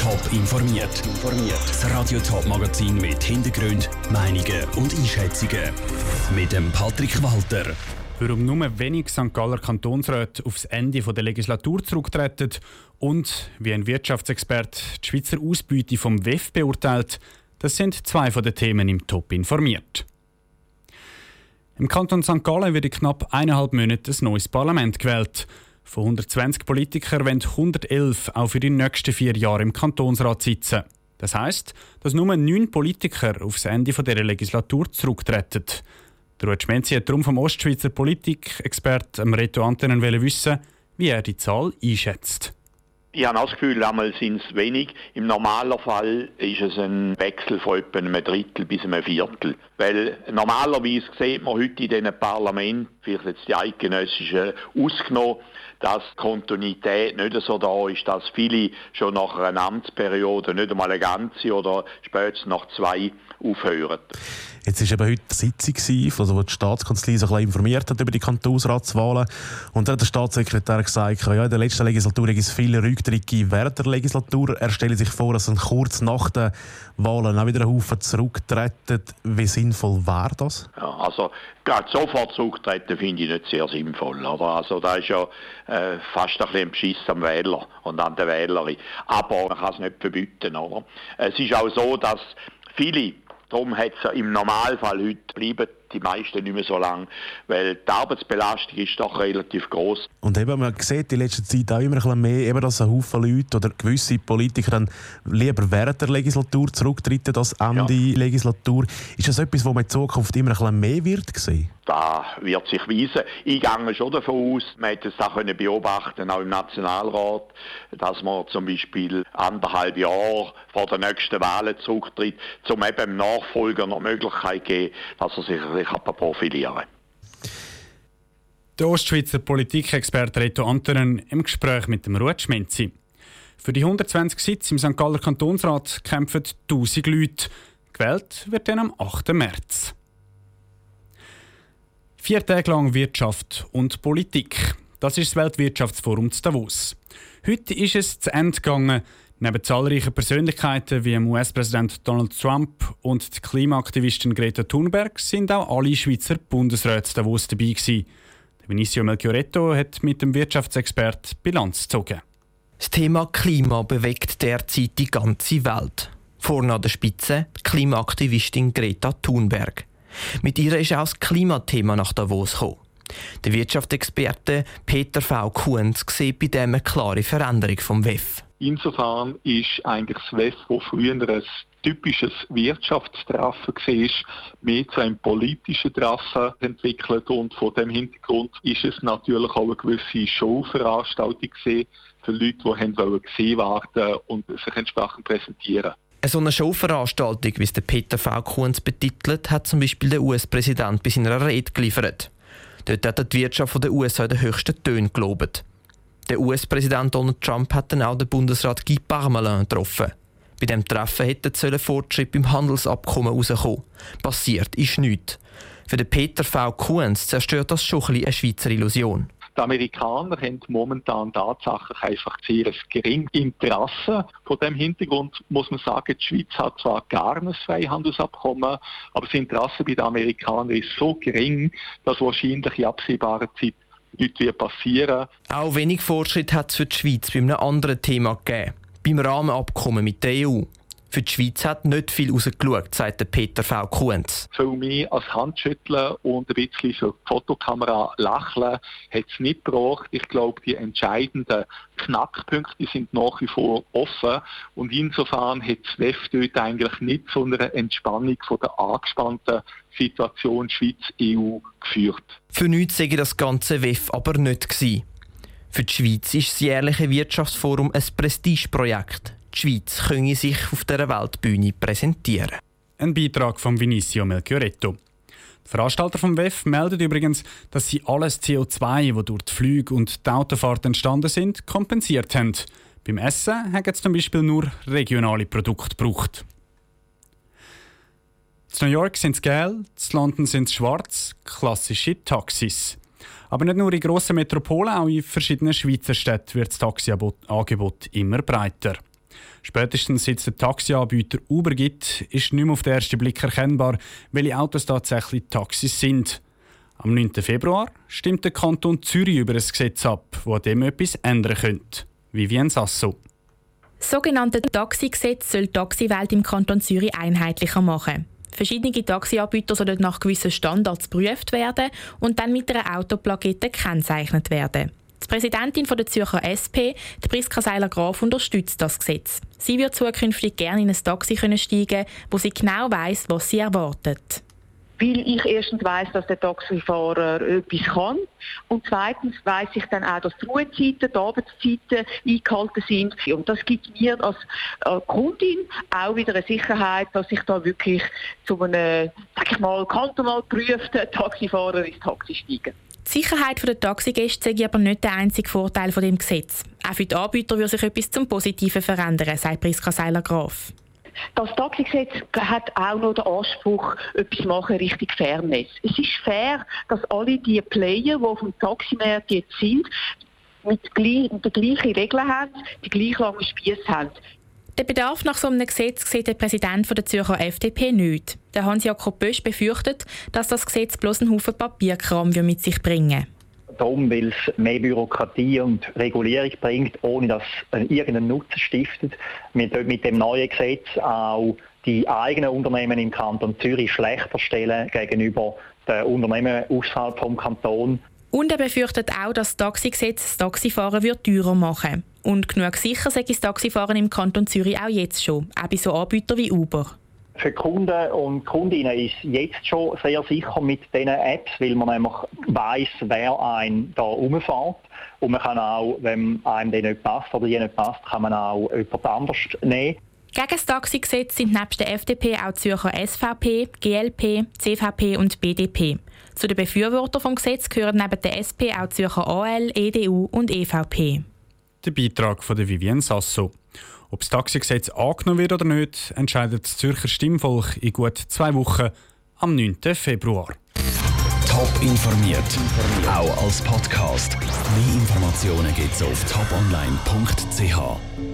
Top informiert. Das Radio Top Magazin mit Hintergrund, Meinungen und Einschätzungen mit dem Patrick Walter. Warum nur wenig St. Galler Kantonsräte aufs Ende der Legislatur zurücktreten und wie ein Wirtschaftsexperte die Schweizer Ausbeute vom WEF beurteilt, das sind zwei von den Themen im Top informiert. Im Kanton St. Gallen wird in knapp eineinhalb Monaten ein neues Parlament gewählt. Von 120 Politikern wollen 111 auch für die nächsten vier Jahre im Kantonsrat sitzen. Das heißt, dass nur neun Politiker aufs Ende dieser Legislatur zurücktreten. Der Ruud Schmenzi hat darum vom Ostschweizer Politikexperten Reto Antennen wissen, wie er die Zahl einschätzt. Ich habe das Gefühl, einmal sind es wenig. Im normalen Fall ist es ein Wechsel von etwa einem Drittel bis einem Viertel. Weil normalerweise sieht man heute in diesen Parlamenten, vielleicht jetzt die eidgenössischen ausgenommen, dass Kontinuität nicht so da ist, dass viele schon nach einer Amtsperiode nicht einmal eine ganze oder spätestens nach zwei aufhören. Jetzt war eben heute eine Sitzung, also wo die Staatskanzlei sich informiert hat über die Kantonsratswahlen. Und dann hat der Staatssekretär gesagt, ja, in der letzten Legislatur gibt es viele Rücktritte während der Legislatur. Er stelle sich vor, dass dann kurz nach den Wahlen auch wieder ein Haufen zurücktreten. Wie sinnvoll wäre das? Ja, also gerade sofort zurücktreten finde ich nicht sehr sinnvoll. Oder? Also da ist ja äh, fast ein bisschen ein Beschiss am Wähler und an der Wählerin. Aber man kann es nicht verbieten. Oder? Es ist auch so, dass viele Darum hat es im Normalfall heute bleiben die meisten nicht mehr so lang, weil die Arbeitsbelastung ist doch relativ groß. Und eben, man sieht in letzter Zeit auch immer ein bisschen mehr, eben, dass ein Haufen Leute oder gewisse Politiker dann lieber während der Legislatur zurücktreten als Ende ja. Legislatur. Ist das etwas, was man in Zukunft immer ein bisschen mehr wird sehen? Da wird sich weisen. Ich gehe schon davon aus, man hätte es auch können beobachten, auch im Nationalrat, dass man zum Beispiel anderthalb Jahre vor der nächsten Wahlen zurücktritt, um eben dem Nachfolger noch die Möglichkeit zu geben, dass er sich profilieren Der Ostschweizer Politikexperte Reto Antonen im Gespräch mit dem Ruud Schmenzi. Für die 120 Sitze im St. Galler Kantonsrat kämpfen 1000 Leute. Gewählt wird dann am 8. März. Vier Tage lang Wirtschaft und Politik. Das ist das Weltwirtschaftsforum zu Davos. Heute ist es zu Ende gegangen. Neben zahlreichen Persönlichkeiten wie US-Präsident Donald Trump und die Klimaaktivistin Greta Thunberg sind auch alle Schweizer Bundesräte Davos dabei gewesen. Vinicio Melchioretto hat mit dem Wirtschaftsexpert Bilanz gezogen. Das Thema Klima bewegt derzeit die ganze Welt. Vorne an der Spitze die Klimaaktivistin Greta Thunberg. Mit ihr ist auch das Klimathema nach Davos gekommen. Der Wirtschaftsexperte Peter V. Kuhns sieht bei dem eine klare Veränderung vom WEF. Insofern ist eigentlich das WEF, wo früher ein typisches Wirtschaftstreffen war, mehr zu einem politischen Treffen entwickelt und vor dem Hintergrund ist es natürlich auch eine gewisse Showveranstaltung für Leute, die haben gesehen werden und sich entsprechend präsentieren. So eine Showveranstaltung, wie es der Peter V. Kunz betitelt, hat zum Beispiel der US-Präsident bei seiner Rede geliefert. Dort hat die Wirtschaft der USA den höchsten Tönen gelobt. Der US-Präsident Donald Trump hat dann auch den Bundesrat Guy Parmelin getroffen. Bei dem Treffen hätte Fortschritt beim Handelsabkommen herauskommen. Passiert ist nichts. Für den Peter V. Kuhns zerstört das schon ein eine Schweizer Illusion. Die Amerikaner haben momentan tatsächlich einfach sehr ein geringes Interesse. Vor dem Hintergrund muss man sagen, die Schweiz hat zwar gar ein Freihandelsabkommen, aber das Interesse bei den Amerikanern ist so gering, dass wahrscheinlich in absehbarer Zeit nichts passieren. Auch wenig Fortschritt hat es für die Schweiz bei einem anderen Thema gegeben. Beim Rahmenabkommen mit der EU. Für die Schweiz hat nicht viel rausgeschaut, sagt Peter V. Kuhns. Für mich als Handschütteln und ein bisschen für die Fotokamera lächeln hat es nicht gebraucht. Ich glaube, die entscheidenden Knackpunkte sind nach wie vor offen und insofern hat das WEF dort eigentlich nicht zu einer Entspannung von der angespannten Situation Schweiz-EU geführt. Für nichts sei das ganze WEF aber nicht gewesen. Für die Schweiz ist das jährliche Wirtschaftsforum ein Prestigeprojekt. Die Schweiz könne sich auf dieser Weltbühne präsentieren. Ein Beitrag von Vinicio Melchioretto. Die Veranstalter vom WEF melden übrigens, dass sie alles CO2, das durch die Flüge und die Autofahrt entstanden sind, kompensiert haben. Beim Essen haben sie zum Beispiel nur regionale Produkte gebraucht. In New York sind es gelb, in London sind es schwarz, klassische Taxis. Aber nicht nur in grossen Metropolen, auch in verschiedenen Schweizer Städten wird das Taxiangebot immer breiter. Spätestens seit es den Taxianbieter Uber gibt, ist nicht mehr auf den ersten Blick erkennbar, welche Autos tatsächlich Taxis sind. Am 9. Februar stimmt der Kanton Zürich über ein Gesetz ab, das dem etwas ändern könnte. Vivien Sasso. Das sogenannte Taxigesetz soll die Taxiwelt im Kanton Zürich einheitlicher machen. Verschiedene Taxianbieter sollen nach gewissen Standards geprüft werden und dann mit einer Autoplakette gekennzeichnet werden. Die Präsidentin der Zürcher SP, die Priska Seiler-Graf, unterstützt das Gesetz. Sie wird zukünftig gerne in ein Taxi steigen wo sie genau weiß, was sie erwartet weil ich erstens weiß, dass der Taxifahrer etwas kann und zweitens weiß ich dann auch, dass die Ruhezeiten, die Arbeitszeiten eingehalten sind und das gibt mir als äh, Kundin auch wieder eine Sicherheit, dass ich da wirklich zu einem, sag ich mal, kantonal geprüften Taxifahrer ins Taxi steige. Die Sicherheit der Taxigäste sei aber nicht der einzige Vorteil von dem Gesetz. Auch für die Anbieter würde sich etwas zum Positiven verändern, sagt Priska Seiler-Graf. Das Taxigesetz hat auch noch den Anspruch, etwas machen Richtung Fairness. Es ist fair, dass alle die Player, die auf dem Taximarkt jetzt sind, mit, den gleichen Regeln haben, die gleich langen Spieße haben. Der Bedarf nach so einem Gesetz sieht der Präsident der Zürcher FDP nicht. Der Hans-Jakob Bösch befürchtet, dass das Gesetz bloß einen Haufen Papierkram mit sich bringen darum, weil es mehr Bürokratie und Regulierung bringt, ohne dass es irgendeinen Nutzen stiftet. Wir mit dem neuen Gesetz auch die eigenen Unternehmen im Kanton Zürich schlechter stellen gegenüber den Unternehmen außerhalb vom Kanton. Und er befürchtet auch, dass das Taxigesetz das Taxifahren wird teurer machen Und genug sicher sei das Taxifahren im Kanton Zürich auch jetzt schon, auch bei so Anbietern wie Uber. Für Kunden und Kundinnen ist jetzt schon sehr sicher mit diesen Apps, weil man nämlich weiss, wer einen da rumfährt. Und man kann auch, wenn einem der nicht passt oder die nicht passt, kann man auch jemand anders nehmen. Gegen das Taxigesetz sind nebst der FDP auch Zürcher SVP, GLP, CVP und BDP. Zu den Befürwortern des Gesetzes gehören neben der SP auch Zürcher AL, EDU und EVP. Der Beitrag von Vivienne Sasso. Ob das Taxigesetz angenommen wird oder nicht, entscheidet das Zürcher Stimmvolk in gut zwei Wochen am 9. Februar. Top informiert, auch als Podcast. Mehr Informationen gibt es auf toponline.ch.